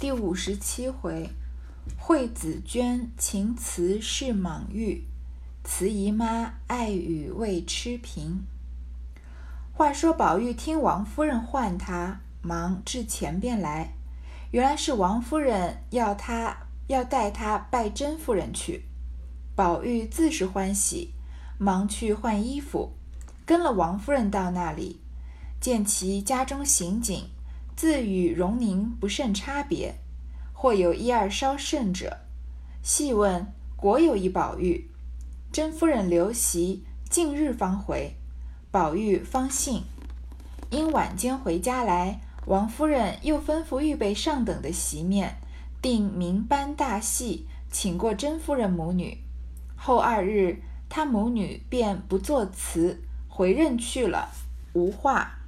第五十七回，惠子娟情辞是莽玉，慈姨妈爱语未痴平。话说宝玉听王夫人唤他，忙至前边来，原来是王夫人要他要带他拜甄夫人去。宝玉自是欢喜，忙去换衣服，跟了王夫人到那里，见其家中行景。自与荣宁不甚差别，或有一二稍甚者。细问，果有一宝玉。甄夫人留席，近日方回，宝玉方信。因晚间回家来，王夫人又吩咐预备上等的席面，定名班大戏，请过甄夫人母女。后二日，他母女便不作辞，回任去了，无话。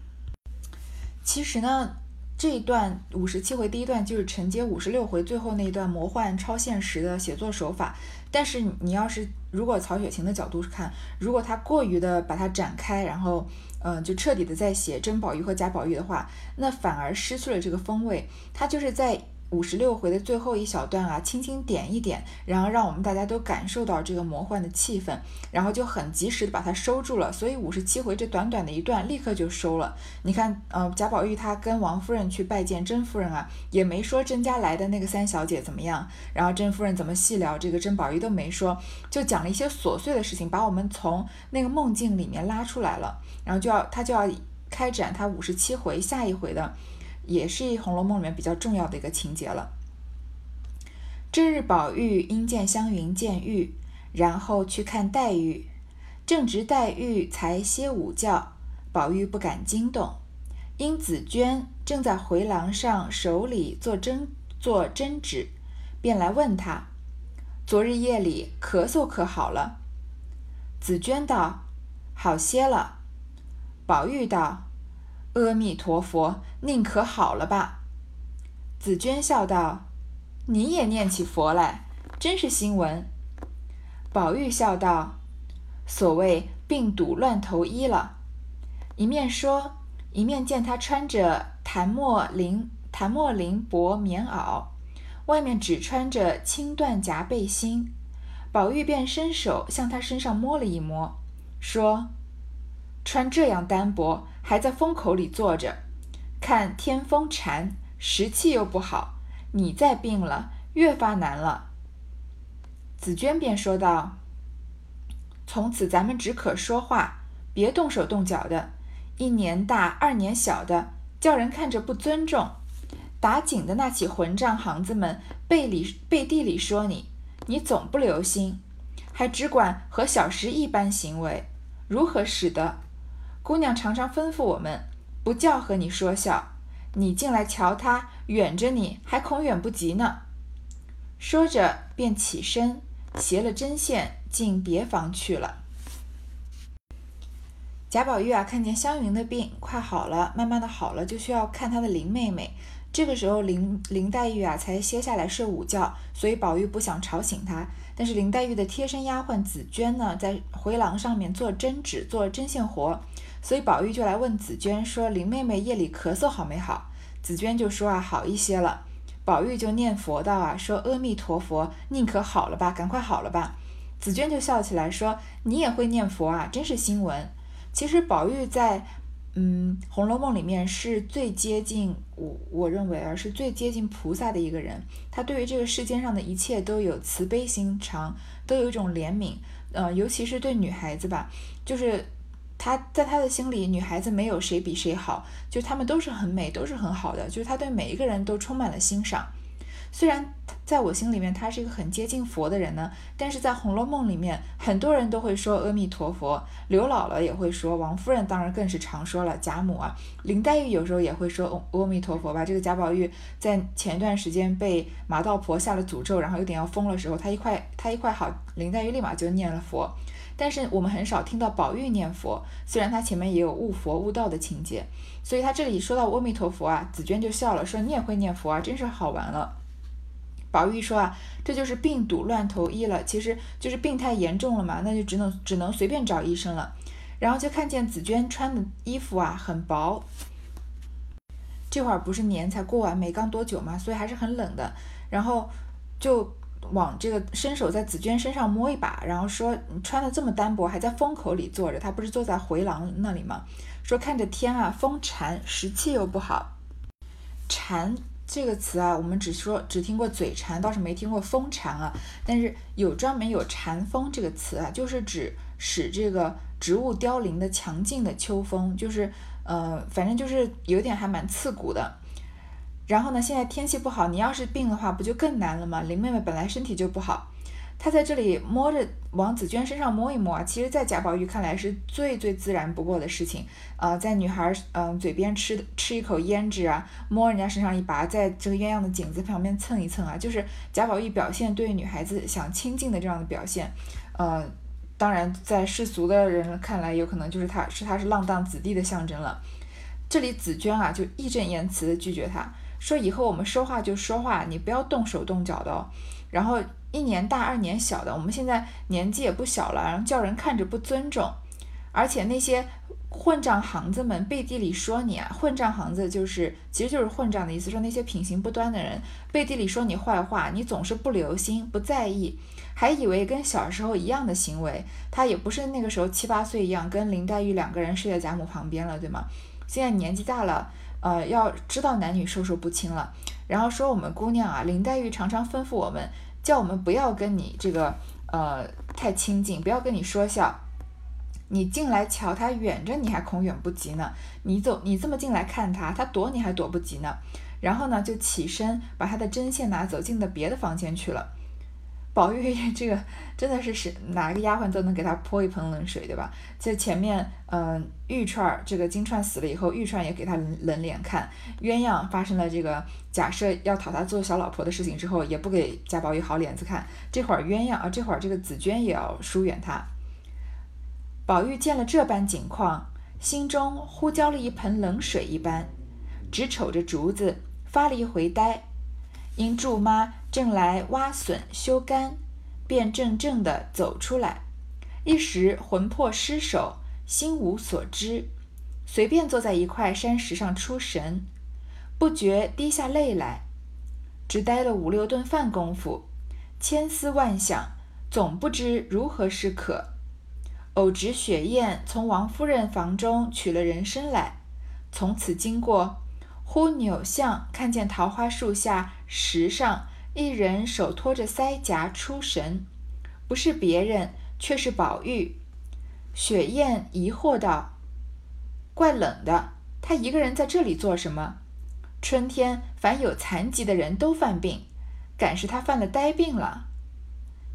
其实呢。这一段五十七回第一段就是承接五十六回最后那一段魔幻超现实的写作手法，但是你要是如果曹雪芹的角度看，如果他过于的把它展开，然后嗯就彻底的在写甄宝玉和贾宝玉的话，那反而失去了这个风味。他就是在。五十六回的最后一小段啊，轻轻点一点，然后让我们大家都感受到这个魔幻的气氛，然后就很及时的把它收住了。所以五十七回这短短的一段，立刻就收了。你看，呃，贾宝玉他跟王夫人去拜见甄夫人啊，也没说甄家来的那个三小姐怎么样，然后甄夫人怎么细聊这个甄宝玉都没说，就讲了一些琐碎的事情，把我们从那个梦境里面拉出来了，然后就要他就要开展他五十七回下一回的。也是《红楼梦》里面比较重要的一个情节了。这日宝玉因见湘云见玉，然后去看黛玉，正值黛玉才歇午觉，宝玉不敢惊动。因紫娟正在回廊上手里做针做针纸，便来问他：昨日夜里咳嗽可好了？紫娟道：好些了。宝玉道。阿弥陀佛，宁可好了吧？紫娟笑道：“你也念起佛来，真是新闻。”宝玉笑道：“所谓病笃乱投医了。”一面说，一面见他穿着檀墨绫檀墨绫薄棉袄，外面只穿着青缎夹背心。宝玉便伸手向他身上摸了一摸，说：“穿这样单薄。”还在风口里坐着，看天风禅，时气又不好。你再病了，越发难了。紫娟便说道：“从此咱们只可说话，别动手动脚的。一年大，二年小的，叫人看着不尊重。打井的那起混账行子们，背里背地里说你，你总不留心，还只管和小时一般行为，如何使得？”姑娘常常吩咐我们，不叫和你说笑。你进来瞧她，远着你还恐远不及呢。说着便起身，携了针线进别房去了。贾宝玉啊，看见湘云的病快好了，慢慢的好了，就需要看他的林妹妹。这个时候，林林黛玉啊才歇下来睡午觉，所以宝玉不想吵醒她。但是林黛玉的贴身丫鬟紫娟呢，在回廊上面做针纸、做针线活。所以宝玉就来问紫娟说：“林妹妹夜里咳嗽好没好？”紫娟就说：“啊，好一些了。”宝玉就念佛道：“啊，说阿弥陀佛，宁可好了吧，赶快好了吧。”紫娟就笑起来说：“你也会念佛啊，真是新闻。”其实宝玉在嗯《红楼梦》里面是最接近我，我认为啊是最接近菩萨的一个人。他对于这个世间上的一切都有慈悲心肠，都有一种怜悯。呃，尤其是对女孩子吧，就是。他在他的心里，女孩子没有谁比谁好，就她们都是很美，都是很好的，就是他对每一个人都充满了欣赏。虽然在我心里面他是一个很接近佛的人呢，但是在《红楼梦》里面，很多人都会说阿弥陀佛，刘姥姥也会说，王夫人当然更是常说了，贾母啊，林黛玉有时候也会说阿弥陀佛吧。这个贾宝玉在前段时间被马道婆下了诅咒，然后有点要疯的时候，他一块他一块好，林黛玉立马就念了佛。但是我们很少听到宝玉念佛，虽然他前面也有悟佛悟道的情节，所以他这里说到阿弥陀佛啊，紫娟就笑了，说你也会念佛啊，真是好玩了。宝玉说啊，这就是病笃乱投医了，其实就是病太严重了嘛，那就只能只能随便找医生了。然后就看见紫娟穿的衣服啊很薄。这会儿不是年才过完没刚多久嘛，所以还是很冷的。然后就往这个伸手在紫娟身上摸一把，然后说：“你穿的这么单薄，还在风口里坐着。”他不是坐在回廊那里吗？说看着天啊，风馋，时气又不好。馋这个词啊，我们只说只听过嘴馋，倒是没听过风馋啊。但是有专门有禅风这个词啊，就是指使这个植物凋零的强劲的秋风，就是。呃，反正就是有点还蛮刺骨的。然后呢，现在天气不好，你要是病的话，不就更难了吗？林妹妹本来身体就不好，她在这里摸着往紫娟身上摸一摸啊，其实，在贾宝玉看来是最最自然不过的事情。呃，在女孩嗯嘴边吃吃一口胭脂啊，摸人家身上一拔，在这个鸳鸯的颈子旁边蹭一蹭啊，就是贾宝玉表现对女孩子想亲近的这样的表现。呃。当然，在世俗的人看来，有可能就是他是他是浪荡子弟的象征了。这里紫娟啊，就义正言辞的拒绝他，说以后我们说话就说话，你不要动手动脚的哦。然后一年大二年小的，我们现在年纪也不小了，然后叫人看着不尊重。而且那些混账行子们背地里说你啊，混账行子就是其实就是混账的意思，说那些品行不端的人背地里说你坏话，你总是不留心不在意。还以为跟小时候一样的行为，他也不是那个时候七八岁一样，跟林黛玉两个人睡在贾母旁边了，对吗？现在年纪大了，呃，要知道男女授受不亲了。然后说我们姑娘啊，林黛玉常常吩咐我们，叫我们不要跟你这个呃太亲近，不要跟你说笑。你进来瞧他远着，你还恐远不及呢。你走，你这么进来看他，他躲你还躲不及呢。然后呢，就起身把他的针线拿走，进到别的房间去了。宝玉这个真的是是哪个丫鬟都能给他泼一盆冷水，对吧？在前面，嗯，玉钏这个金钏死了以后，玉串也给他冷脸看。鸳鸯发生了这个假设要讨他做小老婆的事情之后，也不给贾宝玉好脸子看。这会儿鸳鸯啊，这会儿这个紫娟也要疏远他。宝玉见了这般景况，心中忽浇了一盆冷水一般，只瞅着竹子发了一回呆。因祝妈正来挖笋修干，便怔怔地走出来，一时魂魄失守，心无所知，随便坐在一块山石上出神，不觉滴下泪来，只待了五六顿饭功夫，千思万想，总不知如何是可。偶值雪雁从王夫人房中取了人参来，从此经过。忽扭向，看见桃花树下石上一人手托着腮颊出神，不是别人，却是宝玉。雪雁疑惑道：“怪冷的，他一个人在这里做什么？春天凡有残疾的人都犯病，敢是他犯了呆病了。”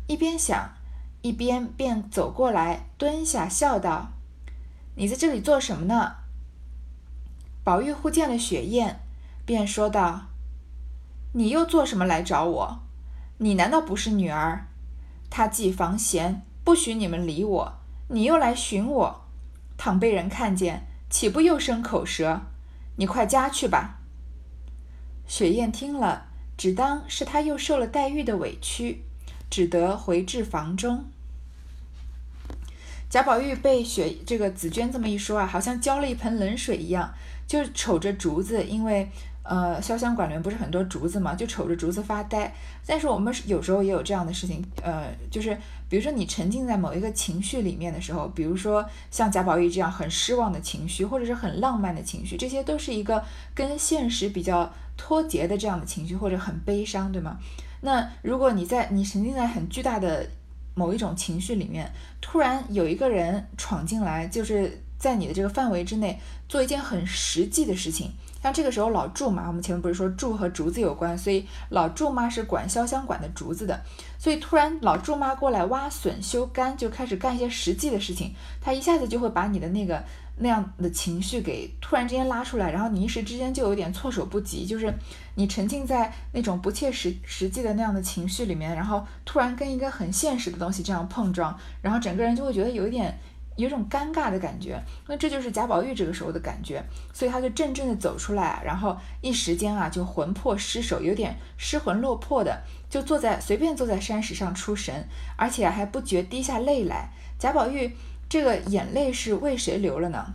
一边想，一边便走过来，蹲下笑道：“你在这里做什么呢？”宝玉忽见了雪雁，便说道：“你又做什么来找我？你难道不是女儿？他既防闲，不许你们理我，你又来寻我，倘被人看见，岂不又生口舌？你快家去吧。”雪雁听了，只当是他又受了黛玉的委屈，只得回至房中。贾宝玉被雪这个紫娟这么一说啊，好像浇了一盆冷水一样。就瞅着竹子，因为呃，潇湘馆里面不是很多竹子嘛，就瞅着竹子发呆。但是我们有时候也有这样的事情，呃，就是比如说你沉浸在某一个情绪里面的时候，比如说像贾宝玉这样很失望的情绪，或者是很浪漫的情绪，这些都是一个跟现实比较脱节的这样的情绪，或者很悲伤，对吗？那如果你在你沉浸在很巨大的某一种情绪里面，突然有一个人闯进来，就是。在你的这个范围之内做一件很实际的事情，像这个时候老祝妈，我们前面不是说祝和竹子有关，所以老祝妈是管潇湘馆的竹子的，所以突然老祝妈过来挖笋修干，就开始干一些实际的事情，她一下子就会把你的那个那样的情绪给突然之间拉出来，然后你一时之间就有点措手不及，就是你沉浸在那种不切实实际的那样的情绪里面，然后突然跟一个很现实的东西这样碰撞，然后整个人就会觉得有一点。有种尴尬的感觉，那这就是贾宝玉这个时候的感觉，所以他就怔怔的走出来，然后一时间啊就魂魄失守，有点失魂落魄的，就坐在随便坐在山石上出神，而且还不觉滴下泪来。贾宝玉这个眼泪是为谁流了呢？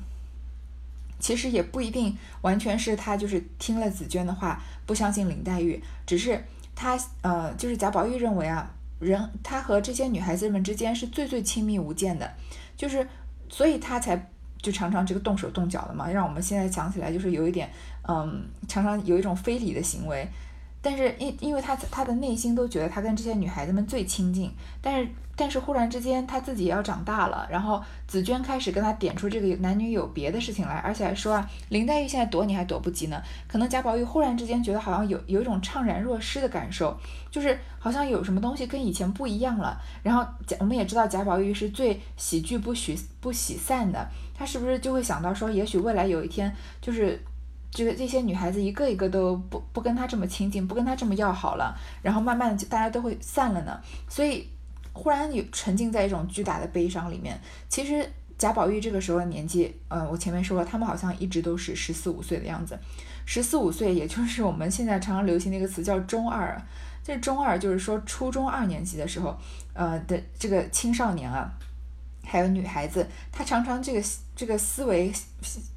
其实也不一定完全是他就是听了紫娟的话，不相信林黛玉，只是他呃，就是贾宝玉认为啊，人他和这些女孩子们之间是最最亲密无间的，就是所以他才就常常这个动手动脚的嘛，让我们现在想起来就是有一点嗯，常常有一种非礼的行为。但是因因为他他的内心都觉得他跟这些女孩子们最亲近，但是但是忽然之间他自己要长大了，然后紫娟开始跟他点出这个男女有别的事情来，而且还说啊，林黛玉现在躲你还躲不及呢。可能贾宝玉忽然之间觉得好像有有一种怅然若失的感受，就是好像有什么东西跟以前不一样了。然后贾我们也知道贾宝玉是最喜剧不许不喜散的，他是不是就会想到说，也许未来有一天就是。这个这些女孩子一个一个都不不跟他这么亲近，不跟他这么要好了，然后慢慢的就大家都会散了呢。所以忽然有沉浸在一种巨大的悲伤里面。其实贾宝玉这个时候的年纪，呃，我前面说了，他们好像一直都是十四五岁的样子。十四五岁，也就是我们现在常常流行的一个词叫中二。这中二就是说初中二年级的时候，呃的这个青少年啊。还有女孩子，她常常这个这个思维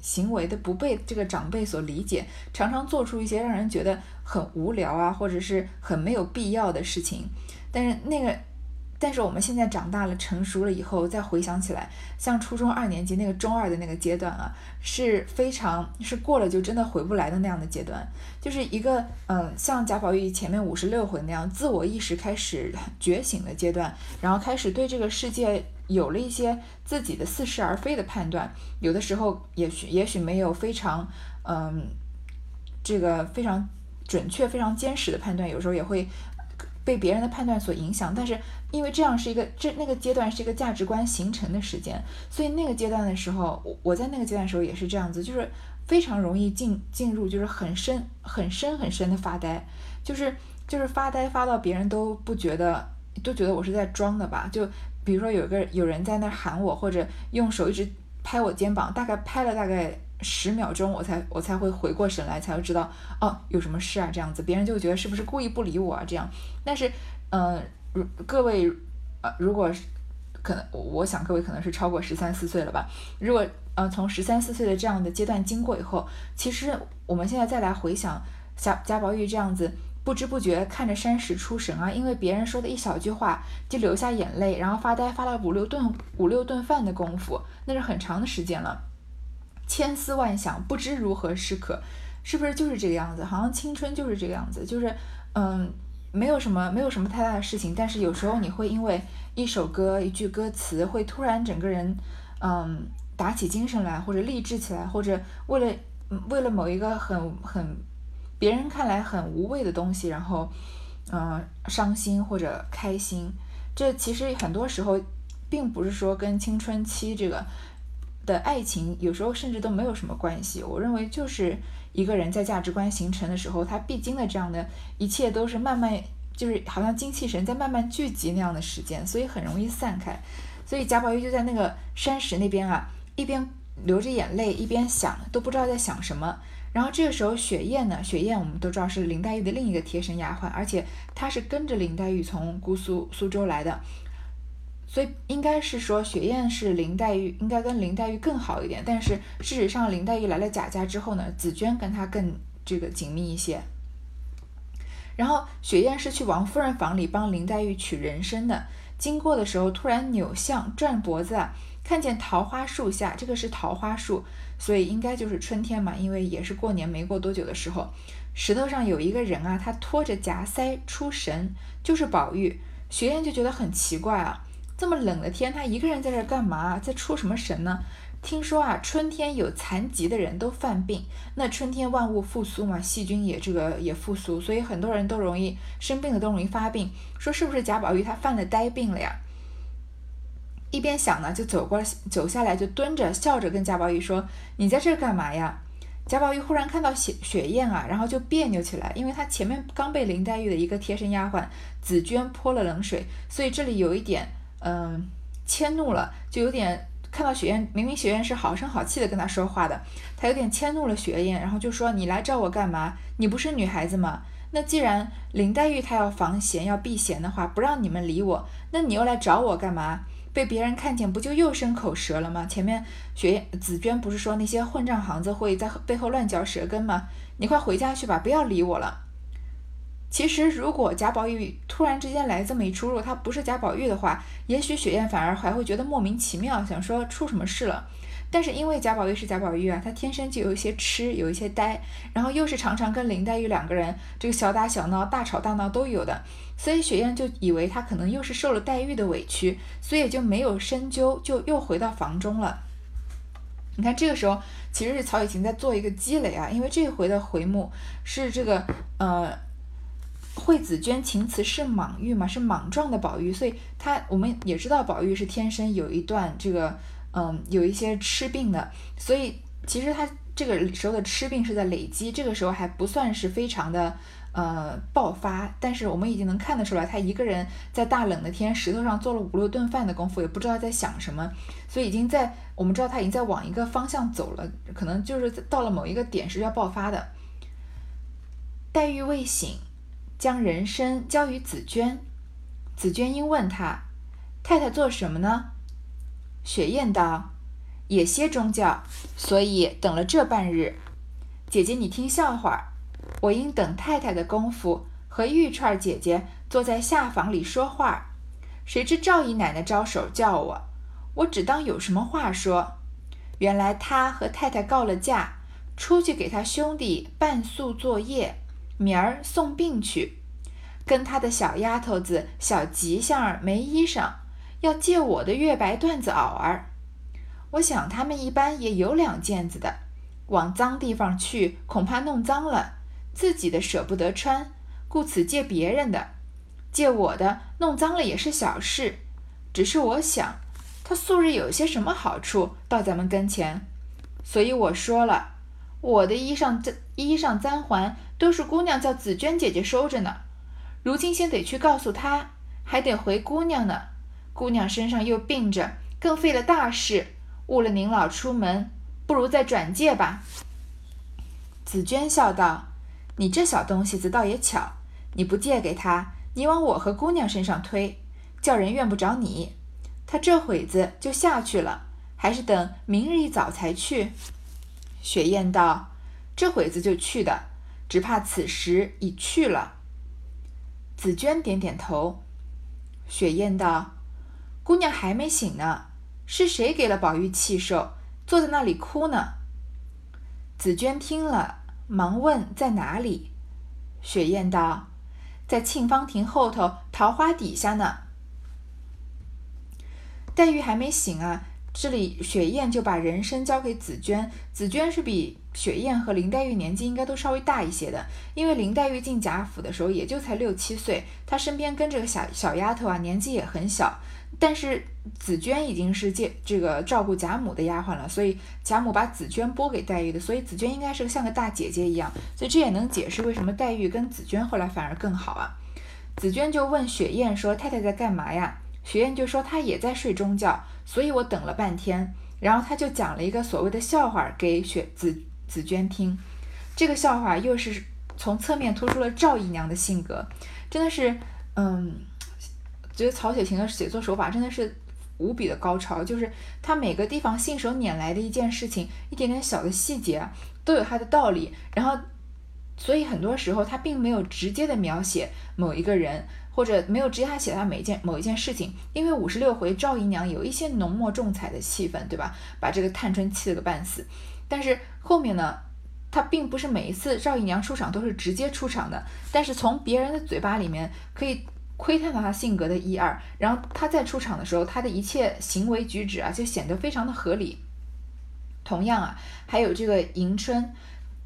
行为的不被这个长辈所理解，常常做出一些让人觉得很无聊啊，或者是很没有必要的事情。但是那个，但是我们现在长大了、成熟了以后，再回想起来，像初中二年级那个中二的那个阶段啊，是非常是过了就真的回不来的那样的阶段，就是一个嗯，像贾宝玉前面五十六回那样自我意识开始觉醒的阶段，然后开始对这个世界。有了一些自己的似是而非的判断，有的时候也许也许没有非常嗯这个非常准确、非常坚实的判断，有时候也会被别人的判断所影响。但是因为这样是一个这那个阶段是一个价值观形成的时间，所以那个阶段的时候，我我在那个阶段的时候也是这样子，就是非常容易进进入就是很深很深很深的发呆，就是就是发呆发到别人都不觉得都觉得我是在装的吧，就。比如说有个有人在那喊我，或者用手一直拍我肩膀，大概拍了大概十秒钟，我才我才会回过神来，才会知道哦有什么事啊这样子，别人就觉得是不是故意不理我啊这样。但是嗯，如各位呃，如果可能，我想各位可能是超过十三四岁了吧。如果呃从十三四岁的这样的阶段经过以后，其实我们现在再来回想贾贾宝玉这样子。不知不觉看着山石出神啊，因为别人说的一小句话就流下眼泪，然后发呆发了五六顿五六顿饭的功夫，那是很长的时间了。千思万想，不知如何是可，是不是就是这个样子？好像青春就是这个样子，就是嗯，没有什么没有什么太大的事情，但是有时候你会因为一首歌一句歌词，会突然整个人嗯打起精神来，或者励志起来，或者为了为了某一个很很。别人看来很无谓的东西，然后，嗯，伤心或者开心，这其实很多时候并不是说跟青春期这个的爱情，有时候甚至都没有什么关系。我认为就是一个人在价值观形成的时候，他必经的这样的一切都是慢慢，就是好像精气神在慢慢聚集那样的时间，所以很容易散开。所以贾宝玉就在那个山石那边啊，一边流着眼泪，一边想，都不知道在想什么。然后这个时候，雪雁呢？雪雁我们都知道是林黛玉的另一个贴身丫鬟，而且她是跟着林黛玉从姑苏苏州来的，所以应该是说雪雁是林黛玉，应该跟林黛玉更好一点。但是事实上，林黛玉来了贾家之后呢，紫娟跟她更这个紧密一些。然后雪雁是去王夫人房里帮林黛玉取人参的，经过的时候突然扭向转脖子，看见桃花树下，这个是桃花树。所以应该就是春天嘛，因为也是过年没过多久的时候，石头上有一个人啊，他拖着夹腮出神，就是宝玉。雪雁就觉得很奇怪啊，这么冷的天，他一个人在这干嘛，在出什么神呢？听说啊，春天有残疾的人都犯病，那春天万物复苏嘛，细菌也这个也复苏，所以很多人都容易生病的，都容易发病。说是不是贾宝玉他犯了呆病了呀？一边想呢，就走过来走下来，就蹲着笑着跟贾宝玉说：“你在这干嘛呀？”贾宝玉忽然看到雪雪雁啊，然后就别扭起来，因为他前面刚被林黛玉的一个贴身丫鬟紫娟泼了冷水，所以这里有一点嗯迁怒了，就有点看到雪雁，明明雪雁是好声好气的跟他说话的，他有点迁怒了雪雁，然后就说：“你来找我干嘛？你不是女孩子吗？那既然林黛玉她要防闲要避嫌的话，不让你们理我，那你又来找我干嘛？”被别人看见，不就又生口舌了吗？前面雪燕紫娟不是说那些混账行子会在背后乱嚼舌根吗？你快回家去吧，不要理我了。其实，如果贾宝玉突然之间来这么一出入，他不是贾宝玉的话，也许雪雁反而还会觉得莫名其妙，想说出什么事了。但是因为贾宝玉是贾宝玉啊，他天生就有一些痴，有一些呆，然后又是常常跟林黛玉两个人这个小打小闹、大吵大闹都有的，所以雪雁就以为他可能又是受了黛玉的委屈，所以就没有深究，就又回到房中了。你看这个时候其实是曹雪芹在做一个积累啊，因为这回的回目是这个呃，惠子娟情词是莽玉嘛，是莽撞的宝玉，所以他我们也知道宝玉是天生有一段这个。嗯，有一些吃病的，所以其实他这个时候的吃病是在累积，这个时候还不算是非常的呃爆发，但是我们已经能看得出来，他一个人在大冷的天石头上做了五六顿饭的功夫，也不知道在想什么，所以已经在我们知道他已经在往一个方向走了，可能就是到了某一个点是要爆发的。黛玉未醒，将人参交于紫娟，紫娟因问他太太做什么呢？雪雁道：“也歇中觉，所以等了这半日。姐姐，你听笑话。我因等太太的功夫，和玉串姐姐坐在下房里说话，谁知赵姨奶奶招手叫我，我只当有什么话说。原来她和太太告了假，出去给她兄弟办宿作业，明儿送病去，跟他的小丫头子小吉祥儿没衣裳。”要借我的月白缎子袄儿，我想他们一般也有两件子的，往脏地方去恐怕弄脏了，自己的舍不得穿，故此借别人的。借我的弄脏了也是小事，只是我想他素日有些什么好处到咱们跟前，所以我说了，我的衣裳簪衣裳簪环都是姑娘叫紫娟姐姐收着呢，如今先得去告诉她，还得回姑娘呢。姑娘身上又病着，更费了大事，误了您老出门，不如再转借吧。紫娟笑道：“你这小东西子倒也巧，你不借给她，你往我和姑娘身上推，叫人怨不着你。她这会子就下去了，还是等明日一早才去？”雪雁道：“这会子就去的，只怕此时已去了。”紫娟点点头。雪雁道。姑娘还没醒呢，是谁给了宝玉气受，坐在那里哭呢？紫娟听了，忙问在哪里。雪雁道：“在沁芳亭后头桃花底下呢。”黛玉还没醒啊。这里雪雁就把人参交给紫娟，紫娟是比雪雁和林黛玉年纪应该都稍微大一些的，因为林黛玉进贾府的时候也就才六七岁，她身边跟着个小小丫头啊，年纪也很小。但是紫娟已经是借这个照顾贾母的丫鬟了，所以贾母把紫娟拨给黛玉的，所以紫娟应该是像个大姐姐一样，所以这也能解释为什么黛玉跟紫娟后来反而更好啊。紫娟就问雪雁说：“太太在干嘛呀？”雪雁就说她也在睡中觉，所以我等了半天。然后她就讲了一个所谓的笑话给雪紫紫娟听。这个笑话又是从侧面突出了赵姨娘的性格，真的是，嗯，觉得曹雪芹的写作手法真的是无比的高超。就是他每个地方信手拈来的一件事情，一点点小的细节都有它的道理。然后，所以很多时候他并没有直接的描写某一个人。或者没有直接他写他每一件某一件事情，因为五十六回赵姨娘有一些浓墨重彩的气氛，对吧？把这个探春气了个半死。但是后面呢，他并不是每一次赵姨娘出场都是直接出场的，但是从别人的嘴巴里面可以窥探到她性格的一二，然后她在出场的时候，她的一切行为举止啊，就显得非常的合理。同样啊，还有这个迎春。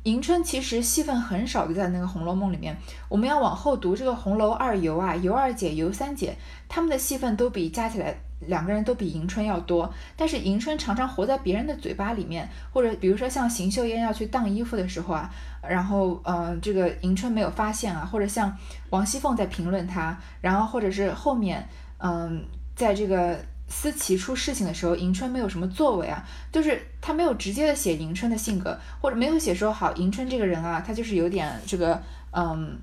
迎春其实戏份很少的，在那个《红楼梦》里面，我们要往后读这个红楼二尤啊，尤二姐、尤三姐，他们的戏份都比加起来两个人都比迎春要多。但是迎春常常活在别人的嘴巴里面，或者比如说像邢岫烟要去当衣服的时候啊，然后呃这个迎春没有发现啊，或者像王熙凤在评论她，然后或者是后面嗯在这个。思琪出事情的时候，迎春没有什么作为啊，就是他没有直接的写迎春的性格，或者没有写说好迎春这个人啊，他就是有点这个嗯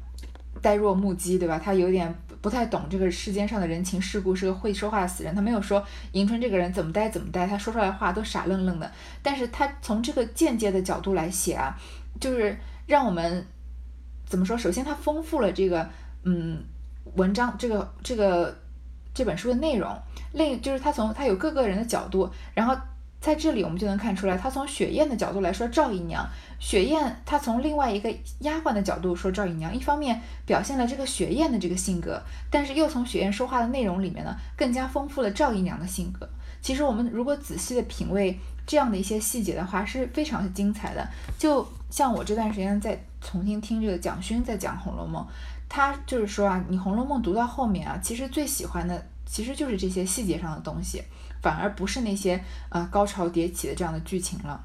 呆若木鸡，对吧？他有点不太懂这个世间上的人情世故，是个会说话的死人。他没有说迎春这个人怎么呆怎么呆，他说出来的话都傻愣愣的。但是他从这个间接的角度来写啊，就是让我们怎么说？首先，他丰富了这个嗯文章这个这个这本书的内容。另就是他从他有各个人的角度，然后。在这里，我们就能看出来，他从雪雁的角度来说赵姨娘，雪雁她从另外一个丫鬟的角度说赵姨娘，一方面表现了这个雪雁的这个性格，但是又从雪雁说话的内容里面呢，更加丰富了赵姨娘的性格。其实我们如果仔细的品味这样的一些细节的话，是非常精彩的。就像我这段时间在重新听这个蒋勋在讲《红楼梦》，他就是说啊，你《红楼梦》读到后面啊，其实最喜欢的其实就是这些细节上的东西。反而不是那些呃高潮迭起的这样的剧情了。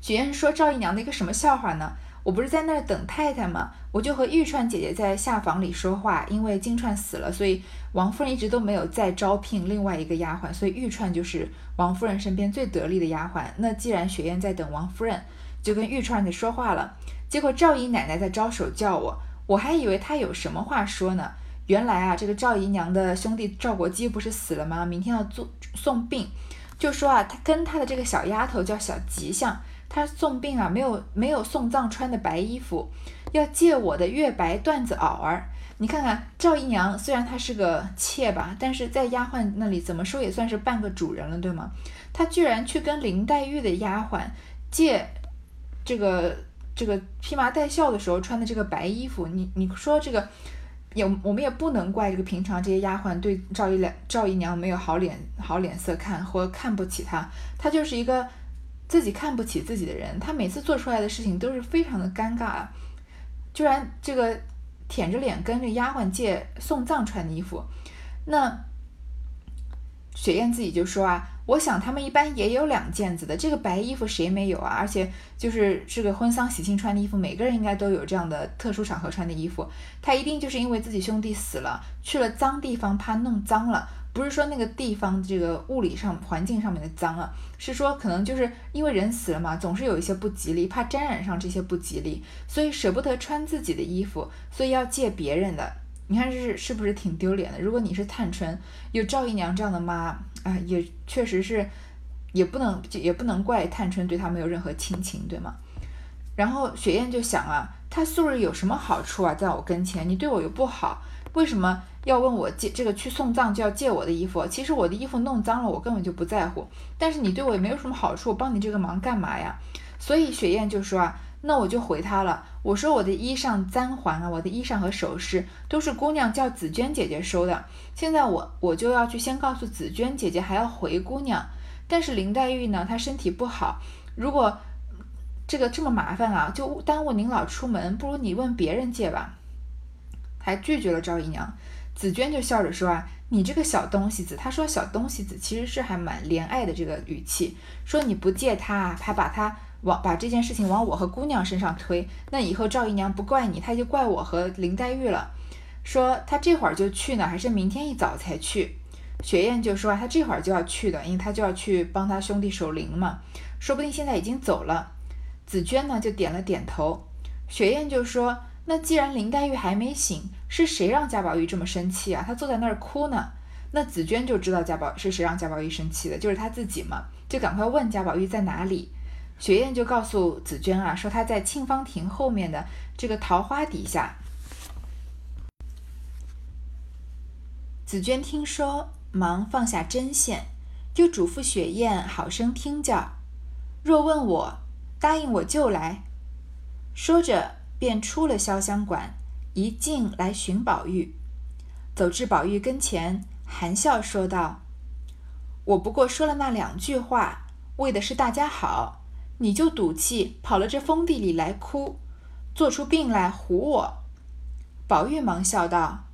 雪雁说赵姨娘的一个什么笑话呢？我不是在那儿等太太吗？我就和玉钏姐姐在下房里说话，因为金钏死了，所以王夫人一直都没有再招聘另外一个丫鬟，所以玉钏就是王夫人身边最得力的丫鬟。那既然雪雁在等王夫人，就跟玉钏在说话了。结果赵姨奶奶在招手叫我，我还以为她有什么话说呢。原来啊，这个赵姨娘的兄弟赵国基不是死了吗？明天要做送殡，就说啊，他跟他的这个小丫头叫小吉祥，他送殡啊，没有没有送葬穿的白衣服，要借我的月白缎子袄儿。你看看赵姨娘，虽然她是个妾吧，但是在丫鬟那里怎么说也算是半个主人了，对吗？她居然去跟林黛玉的丫鬟借这个这个披麻戴孝的时候穿的这个白衣服，你你说这个。也我们也不能怪这个平常这些丫鬟对赵姨娘赵姨娘没有好脸好脸色看或看不起她，她就是一个自己看不起自己的人，她每次做出来的事情都是非常的尴尬啊，居然这个舔着脸跟这丫鬟借送葬穿的衣服，那雪雁自己就说啊。我想他们一般也有两件子的，这个白衣服谁没有啊？而且就是这个婚丧喜庆穿的衣服，每个人应该都有这样的特殊场合穿的衣服。他一定就是因为自己兄弟死了，去了脏地方，怕弄脏了。不是说那个地方这个物理上环境上面的脏啊，是说可能就是因为人死了嘛，总是有一些不吉利，怕沾染上这些不吉利，所以舍不得穿自己的衣服，所以要借别人的。你看是是不是挺丢脸的？如果你是探春，有赵姨娘这样的妈。啊，也确实是，也不能也不能怪探春对他没有任何亲情，对吗？然后雪雁就想啊，他素日有什么好处啊，在我跟前，你对我又不好，为什么要问我借这个去送葬就要借我的衣服？其实我的衣服弄脏了，我根本就不在乎。但是你对我也没有什么好处，帮你这个忙干嘛呀？所以雪雁就说啊。那我就回他了，我说我的衣裳簪环啊，我的衣裳和首饰都是姑娘叫紫娟姐姐收的。现在我我就要去先告诉紫娟姐姐，还要回姑娘。但是林黛玉呢，她身体不好，如果这个这么麻烦啊，就耽误您老出门，不如你问别人借吧。还拒绝了赵姨娘，紫娟就笑着说啊，你这个小东西子，她说小东西子其实是还蛮怜爱的这个语气，说你不借她，还把她。往把这件事情往我和姑娘身上推，那以后赵姨娘不怪你，她就怪我和林黛玉了。说她这会儿就去呢，还是明天一早才去？雪雁就说她这会儿就要去的，因为她就要去帮她兄弟守灵嘛，说不定现在已经走了。紫娟呢就点了点头。雪雁就说：“那既然林黛玉还没醒，是谁让贾宝玉这么生气啊？她坐在那儿哭呢。”那紫娟就知道贾宝是谁让贾宝玉生气的，就是她自己嘛，就赶快问贾宝玉在哪里。雪雁就告诉紫娟啊，说她在沁芳亭后面的这个桃花底下。紫娟听说，忙放下针线，就嘱咐雪雁好生听教。若问我，答应我就来。说着，便出了潇湘馆，一径来寻宝玉。走至宝玉跟前，含笑说道：“我不过说了那两句话，为的是大家好。”你就赌气跑了这封地里来哭，做出病来唬我。宝玉忙笑道：“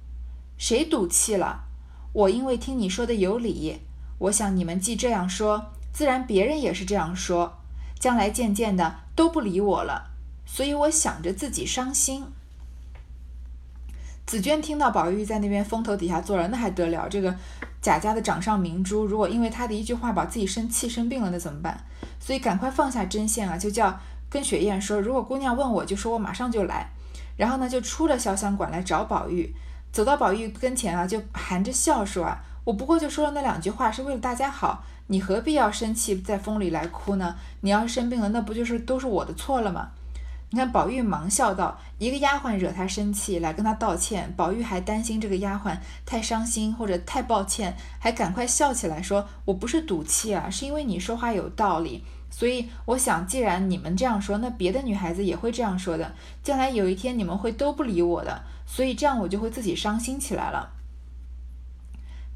谁赌气了？我因为听你说的有理，我想你们既这样说，自然别人也是这样说，将来渐渐的都不理我了，所以我想着自己伤心。”紫娟听到宝玉在那边风头底下坐着，那还得了？这个贾家的掌上明珠，如果因为他的一句话把自己生气生病了，那怎么办？所以赶快放下针线啊，就叫跟雪雁说，如果姑娘问我，就说我马上就来。然后呢，就出了潇湘馆来找宝玉。走到宝玉跟前啊，就含着笑说啊：“我不过就说了那两句话，是为了大家好，你何必要生气，在风里来哭呢？你要是生病了，那不就是都是我的错了吗？”你看，宝玉忙笑道：“一个丫鬟惹他生气，来跟他道歉。宝玉还担心这个丫鬟太伤心或者太抱歉，还赶快笑起来说：‘我不是赌气啊，是因为你说话有道理。’所以我想，既然你们这样说，那别的女孩子也会这样说的。将来有一天你们会都不理我的，所以这样我就会自己伤心起来了。”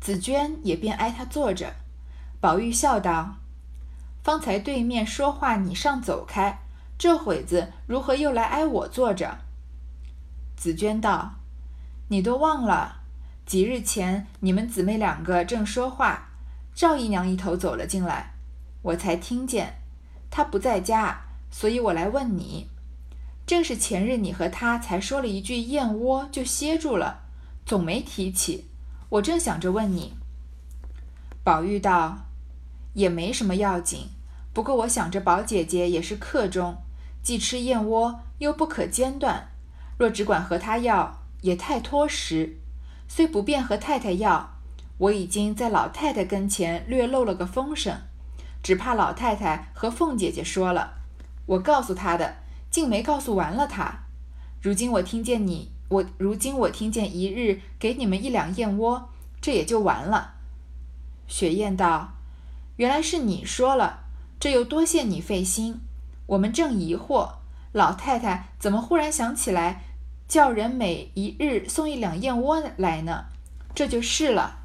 紫娟也便挨他坐着。宝玉笑道：“方才对面说话，你上走开。”这会子如何又来挨我坐着？紫娟道：“你都忘了，几日前你们姊妹两个正说话，赵姨娘一头走了进来，我才听见，她不在家，所以我来问你。正是前日你和她才说了一句燕窝，就歇住了，总没提起。我正想着问你。”宝玉道：“也没什么要紧，不过我想着宝姐姐也是客中。”既吃燕窝，又不可间断。若只管和他要，也太拖时。虽不便和太太要，我已经在老太太跟前略漏了个风声，只怕老太太和凤姐姐说了。我告诉她的，竟没告诉完了她。如今我听见你，我如今我听见一日给你们一两燕窝，这也就完了。雪雁道：“原来是你说了，这又多谢你费心。”我们正疑惑，老太太怎么忽然想起来叫人每一日送一两燕窝来呢？这就是了。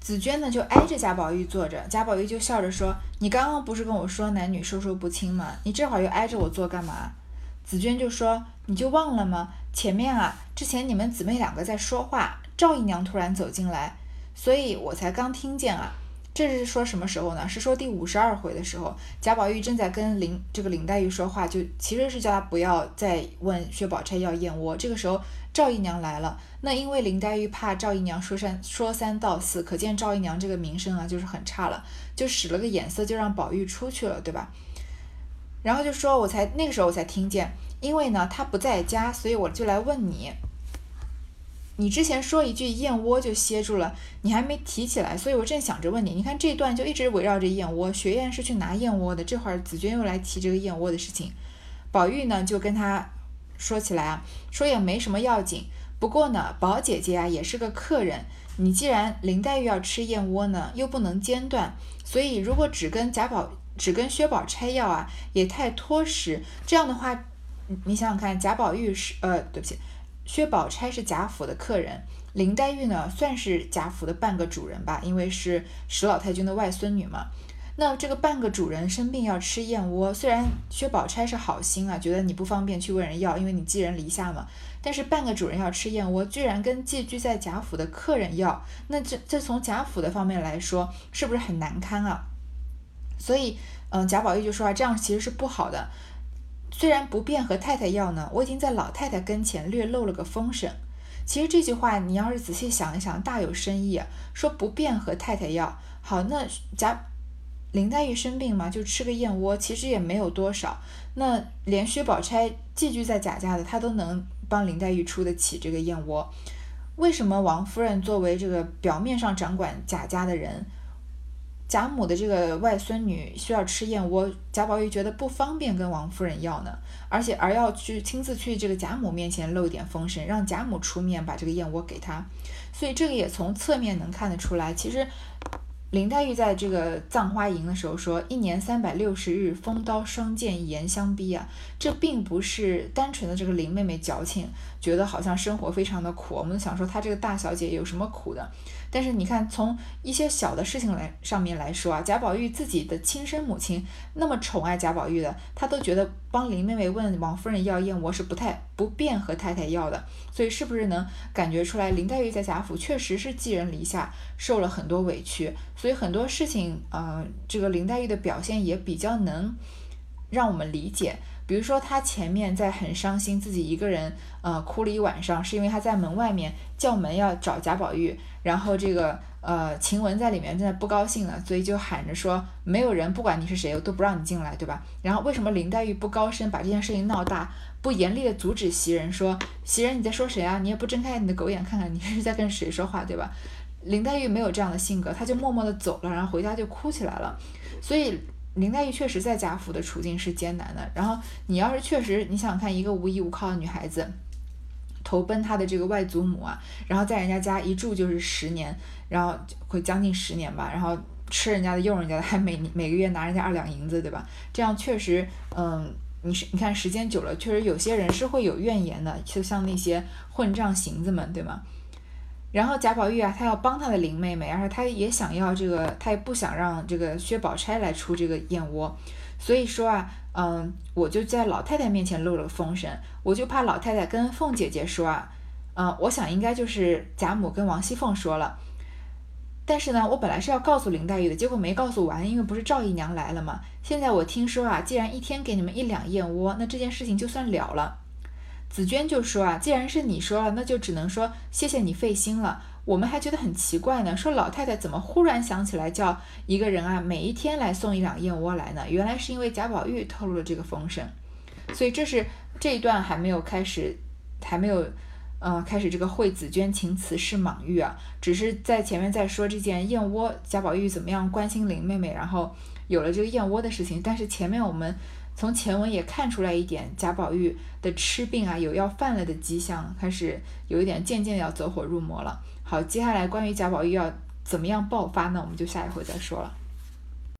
紫娟呢就挨着贾宝玉坐着，贾宝玉就笑着说：“你刚刚不是跟我说男女授受不亲吗？你这会儿又挨着我坐干嘛？”紫娟就说：“你就忘了吗？前面啊，之前你们姊妹两个在说话，赵姨娘突然走进来，所以我才刚听见啊。”这是说什么时候呢？是说第五十二回的时候，贾宝玉正在跟林这个林黛玉说话，就其实是叫他不要再问薛宝钗要燕窝。这个时候赵姨娘来了，那因为林黛玉怕赵姨娘说三说三道四，可见赵姨娘这个名声啊就是很差了，就使了个眼色，就让宝玉出去了，对吧？然后就说我才那个时候我才听见，因为呢他不在家，所以我就来问你。你之前说一句燕窝就歇住了，你还没提起来，所以我正想着问你。你看这段就一直围绕着燕窝，雪雁是去拿燕窝的，这会儿紫娟又来提这个燕窝的事情，宝玉呢就跟他说起来啊，说也没什么要紧，不过呢，宝姐姐啊也是个客人，你既然林黛玉要吃燕窝呢，又不能间断，所以如果只跟贾宝只跟薛宝钗要啊，也太拖时。这样的话，你想想看，贾宝玉是呃，对不起。薛宝钗是贾府的客人，林黛玉呢算是贾府的半个主人吧，因为是史老太君的外孙女嘛。那这个半个主人生病要吃燕窝，虽然薛宝钗是好心啊，觉得你不方便去问人要，因为你寄人篱下嘛。但是半个主人要吃燕窝，居然跟寄居在贾府的客人要，那这这从贾府的方面来说，是不是很难堪啊？所以，嗯，贾宝玉就说啊，这样其实是不好的。虽然不便和太太要呢，我已经在老太太跟前略漏了个风声。其实这句话你要是仔细想一想，大有深意。说不便和太太要，好，那贾林黛玉生病嘛，就吃个燕窝，其实也没有多少。那连薛宝钗寄居在贾家的，她都能帮林黛玉出得起这个燕窝。为什么王夫人作为这个表面上掌管贾家的人？贾母的这个外孙女需要吃燕窝，贾宝玉觉得不方便跟王夫人要呢，而且而要去亲自去这个贾母面前露点风声，让贾母出面把这个燕窝给他，所以这个也从侧面能看得出来，其实。林黛玉在这个葬花吟的时候说：“一年三百六十日，风刀霜剑严相逼啊！”这并不是单纯的这个林妹妹矫情，觉得好像生活非常的苦。我们想说她这个大小姐有什么苦的？但是你看，从一些小的事情来上面来说啊，贾宝玉自己的亲生母亲那么宠爱贾宝玉的，他都觉得帮林妹妹问王夫人要燕窝是不太不便和太太要的。所以是不是能感觉出来，林黛玉在贾府确实是寄人篱下，受了很多委屈。所以很多事情，呃，这个林黛玉的表现也比较能让我们理解。比如说他前面在很伤心，自己一个人呃哭了一晚上，是因为他在门外面叫门要找贾宝玉，然后这个呃晴雯在里面正在不高兴了，所以就喊着说没有人，不管你是谁，我都不让你进来，对吧？然后为什么林黛玉不高声把这件事情闹大，不严厉的阻止袭人说袭人你在说谁啊？你也不睁开你的狗眼看看你是在跟谁说话，对吧？林黛玉没有这样的性格，她就默默地走了，然后回家就哭起来了。所以林黛玉确实在贾府的处境是艰难的。然后你要是确实，你想看，一个无依无靠的女孩子，投奔她的这个外祖母啊，然后在人家家一住就是十年，然后会将近十年吧，然后吃人家的用人家的，还每每个月拿人家二两银子，对吧？这样确实，嗯，你是你看时间久了，确实有些人是会有怨言的，就像那些混账行子们，对吗？然后贾宝玉啊，他要帮他的林妹妹，而且他也想要这个，他也不想让这个薛宝钗来出这个燕窝，所以说啊，嗯，我就在老太太面前露了风声，我就怕老太太跟凤姐姐说啊，嗯，我想应该就是贾母跟王熙凤说了，但是呢，我本来是要告诉林黛玉的，结果没告诉完，因为不是赵姨娘来了嘛，现在我听说啊，既然一天给你们一两燕窝，那这件事情就算了了。紫娟就说啊，既然是你说了，那就只能说谢谢你费心了。我们还觉得很奇怪呢，说老太太怎么忽然想起来叫一个人啊，每一天来送一两燕窝来呢？原来是因为贾宝玉透露了这个风声，所以这是这一段还没有开始，还没有，呃，开始这个惠紫娟情辞是莽玉啊，只是在前面在说这件燕窝，贾宝玉怎么样关心林妹妹，然后有了这个燕窝的事情，但是前面我们。从前文也看出来一点，贾宝玉的痴病啊，有要犯了的迹象，开始有一点渐渐要走火入魔了。好，接下来关于贾宝玉要怎么样爆发呢？我们就下一回再说了。